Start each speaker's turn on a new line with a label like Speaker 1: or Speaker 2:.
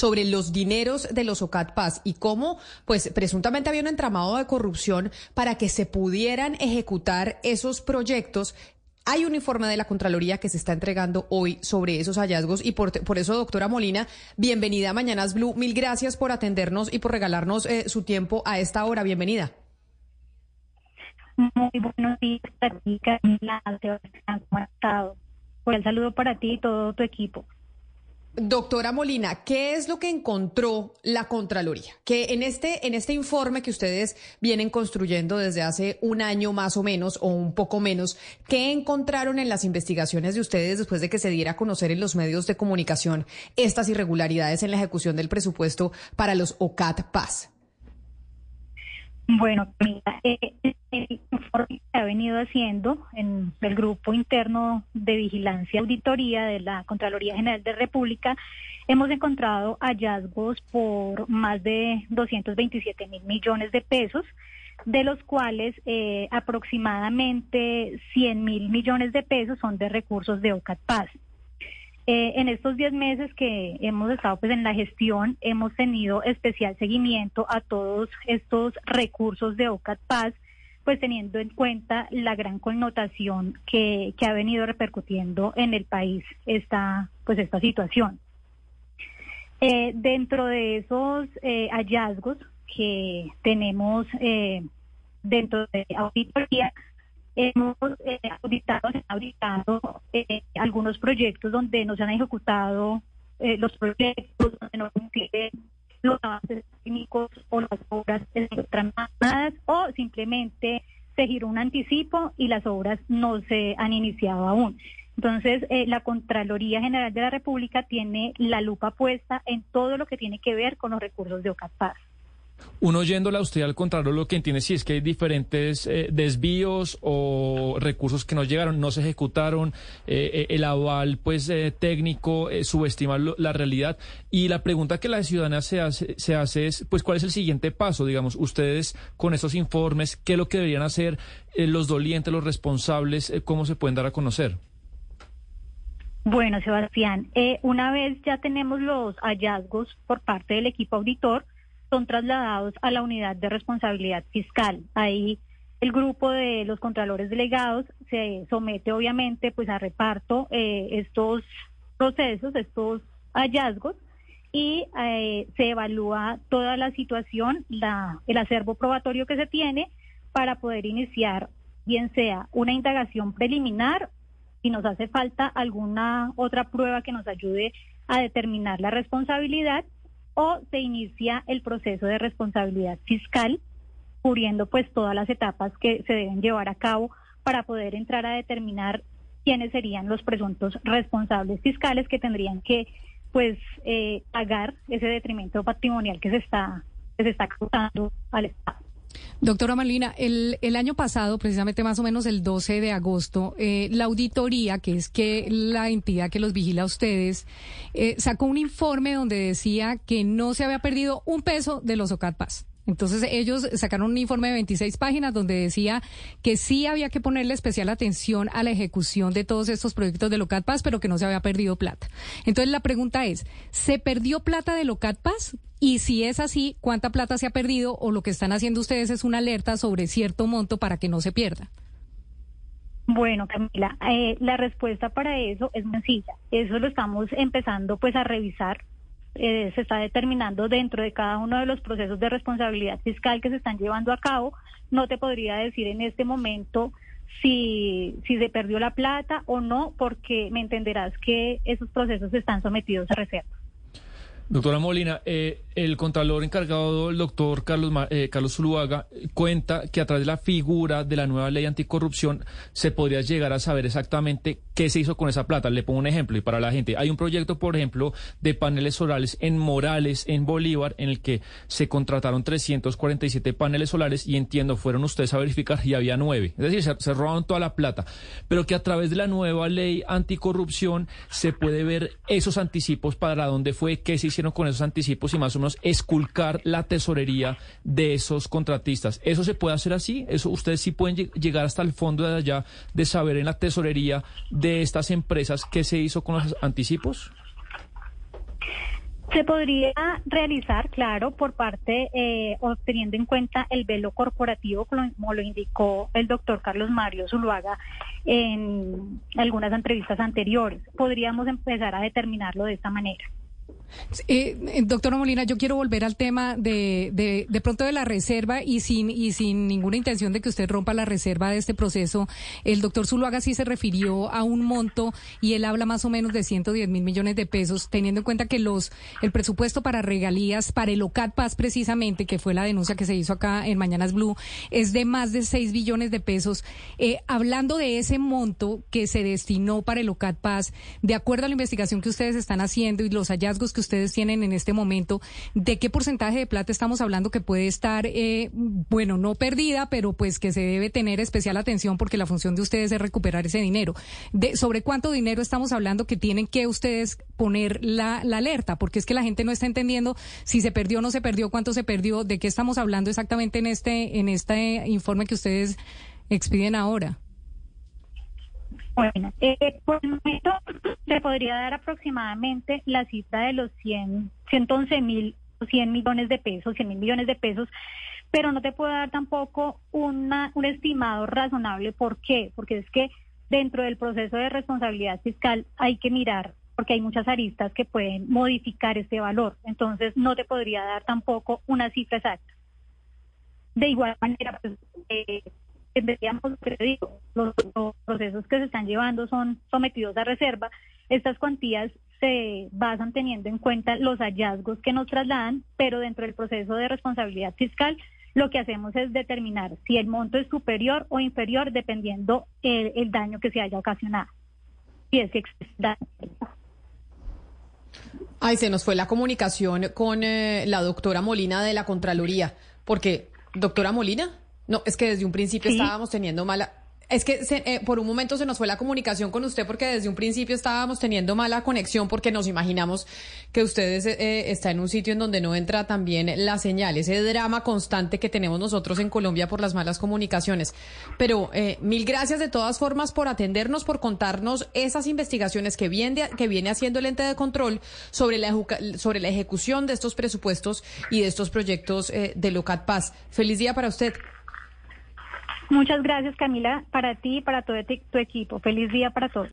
Speaker 1: sobre los dineros de los OCAT Paz y cómo, pues, presuntamente había un entramado de corrupción para que se pudieran ejecutar esos proyectos hay un informe de la Contraloría que se está entregando hoy sobre esos hallazgos y por, eso, doctora Molina, bienvenida a Mañanas Blue. Mil gracias por atendernos y por regalarnos eh, su tiempo a esta hora. Bienvenida.
Speaker 2: Muy buenos días ti, Camila. Por el saludo para ti y todo tu equipo.
Speaker 1: Doctora Molina, ¿qué es lo que encontró la Contraloría? Que en este, en este informe que ustedes vienen construyendo desde hace un año más o menos, o un poco menos, ¿qué encontraron en las investigaciones de ustedes después de que se diera a conocer en los medios de comunicación estas irregularidades en la ejecución del presupuesto para los OCAT Paz?
Speaker 2: Bueno, eh, el informe que ha venido haciendo en el grupo interno de vigilancia y auditoría de la Contraloría General de República, hemos encontrado hallazgos por más de 227 mil millones de pesos, de los cuales eh, aproximadamente 100 mil millones de pesos son de recursos de OCAT Paz. Eh, en estos 10 meses que hemos estado pues en la gestión, hemos tenido especial seguimiento a todos estos recursos de OCAT Paz, pues teniendo en cuenta la gran connotación que, ha venido repercutiendo en el país esta, pues esta situación. Eh, dentro de esos eh, hallazgos que tenemos dentro de auditoría, Hemos eh, auditado, eh, algunos proyectos donde no se han ejecutado eh, los proyectos, donde no coinciden los avances técnicos o las obras tramadas o simplemente se giró un anticipo y las obras no se han iniciado aún. Entonces, eh, la Contraloría General de la República tiene la lupa puesta en todo lo que tiene que ver con los recursos de OCAPAS.
Speaker 3: Uno oyéndola usted al contrario, lo que entiende si es que hay diferentes eh, desvíos o recursos que no llegaron, no se ejecutaron, eh, eh, el aval pues técnico subestima la realidad. Y la pregunta que la ciudadana se hace, se hace es, pues, ¿cuál es el siguiente paso? Digamos, ustedes con esos informes, ¿qué es lo que deberían hacer los dolientes, los responsables, cómo se pueden dar a conocer?
Speaker 2: Bueno, Sebastián, una vez ya tenemos los hallazgos por parte del equipo auditor, son trasladados a la unidad de responsabilidad fiscal. Ahí el grupo de los contralores delegados se somete obviamente pues a reparto eh, estos procesos, estos hallazgos y eh, se evalúa toda la situación, la, el acervo probatorio que se tiene para poder iniciar bien sea una indagación preliminar si nos hace falta alguna otra prueba que nos ayude a determinar la responsabilidad o se inicia el proceso de responsabilidad fiscal, cubriendo pues todas las etapas que se deben llevar a cabo para poder entrar a determinar quiénes serían los presuntos responsables fiscales que tendrían que pues eh, pagar ese detrimento patrimonial que se está que se está causando al Estado.
Speaker 1: Doctora Malina, el, el, año pasado, precisamente más o menos el 12 de agosto, eh, la auditoría, que es que la entidad que los vigila a ustedes, eh, sacó un informe donde decía que no se había perdido un peso de los OCAT entonces ellos sacaron un informe de 26 páginas donde decía que sí había que ponerle especial atención a la ejecución de todos estos proyectos de Locat Paz, pero que no se había perdido plata. Entonces la pregunta es, ¿se perdió plata de Locat Paz? Y si es así, ¿cuánta plata se ha perdido o lo que están haciendo ustedes es una alerta sobre cierto monto para que no se pierda?
Speaker 2: Bueno, Camila, eh, la respuesta para eso es sencilla. Eso lo estamos empezando pues a revisar eh, se está determinando dentro de cada uno de los procesos de responsabilidad fiscal que se están llevando a cabo. No te podría decir en este momento si, si se perdió la plata o no, porque me entenderás que esos procesos están sometidos a reserva.
Speaker 3: Doctora Molina, eh, el contralor encargado, el doctor Carlos, eh, Carlos Zuluaga, cuenta que a través de la figura de la nueva ley anticorrupción se podría llegar a saber exactamente qué se hizo con esa plata. Le pongo un ejemplo y para la gente. Hay un proyecto, por ejemplo, de paneles solares en Morales, en Bolívar, en el que se contrataron 347 paneles solares y entiendo, fueron ustedes a verificar y había nueve. Es decir, se, se robaron toda la plata. Pero que a través de la nueva ley anticorrupción se puede ver esos anticipos para dónde fue, qué se hicieron con esos anticipos y más o menos esculcar la tesorería de esos contratistas. ¿Eso se puede hacer así? ¿Eso ustedes sí pueden llegar hasta el fondo de allá de saber en la tesorería de estas empresas qué se hizo con los anticipos?
Speaker 2: Se podría realizar, claro, por parte, eh, teniendo en cuenta el velo corporativo, como lo indicó el doctor Carlos Mario Zuluaga en algunas entrevistas anteriores. Podríamos empezar a determinarlo de esta manera.
Speaker 1: Eh, eh, doctora Molina, yo quiero volver al tema de, de, de, pronto de la reserva y sin, y sin ninguna intención de que usted rompa la reserva de este proceso. El doctor Zuluaga sí se refirió a un monto y él habla más o menos de 110 mil millones de pesos, teniendo en cuenta que los el presupuesto para regalías para el OCAT Paz precisamente, que fue la denuncia que se hizo acá en Mañanas Blue, es de más de 6 billones de pesos. Eh, hablando de ese monto que se destinó para el OCAT Paz, de acuerdo a la investigación que ustedes están haciendo y los hallazgos que ustedes tienen en este momento, ¿de qué porcentaje de plata estamos hablando que puede estar, eh, bueno, no perdida, pero pues que se debe tener especial atención porque la función de ustedes es recuperar ese dinero? De, ¿Sobre cuánto dinero estamos hablando que tienen que ustedes poner la, la alerta? Porque es que la gente no está entendiendo si se perdió o no se perdió, cuánto se perdió, de qué estamos hablando exactamente en este, en este informe que ustedes expiden ahora.
Speaker 2: Bueno, eh, por el momento se podría dar aproximadamente la cifra de los 100, 111 mil, 100 millones de pesos, 100 mil millones de pesos, pero no te puedo dar tampoco una, un estimado razonable. ¿Por qué? Porque es que dentro del proceso de responsabilidad fiscal hay que mirar porque hay muchas aristas que pueden modificar este valor. Entonces, no te podría dar tampoco una cifra exacta. De igual manera, pues, eh, veíamos, digo, los, procesos que se están llevando son sometidos a reserva. Estas cuantías se basan teniendo en cuenta los hallazgos que nos trasladan, pero dentro del proceso de responsabilidad fiscal lo que hacemos es determinar si el monto es superior o inferior dependiendo el, daño que se haya ocasionado. Si es que.
Speaker 4: Ay, se nos fue la comunicación con eh, la doctora Molina de la Contraloría, porque, doctora Molina. No, es que desde un principio estábamos teniendo mala... Es que eh, por un momento se nos fue la comunicación con usted porque desde un principio estábamos teniendo mala conexión porque nos imaginamos que ustedes eh, está en un sitio en donde no entra también la señal, ese drama constante que tenemos nosotros en Colombia por las malas comunicaciones. Pero eh, mil gracias de todas formas por atendernos, por contarnos esas investigaciones que viene, que viene haciendo el ente de control sobre la, sobre la ejecución de estos presupuestos y de estos proyectos de Locat Paz. Feliz día para usted.
Speaker 2: Muchas gracias, Camila, para ti y para todo tu equipo. Feliz día para todos.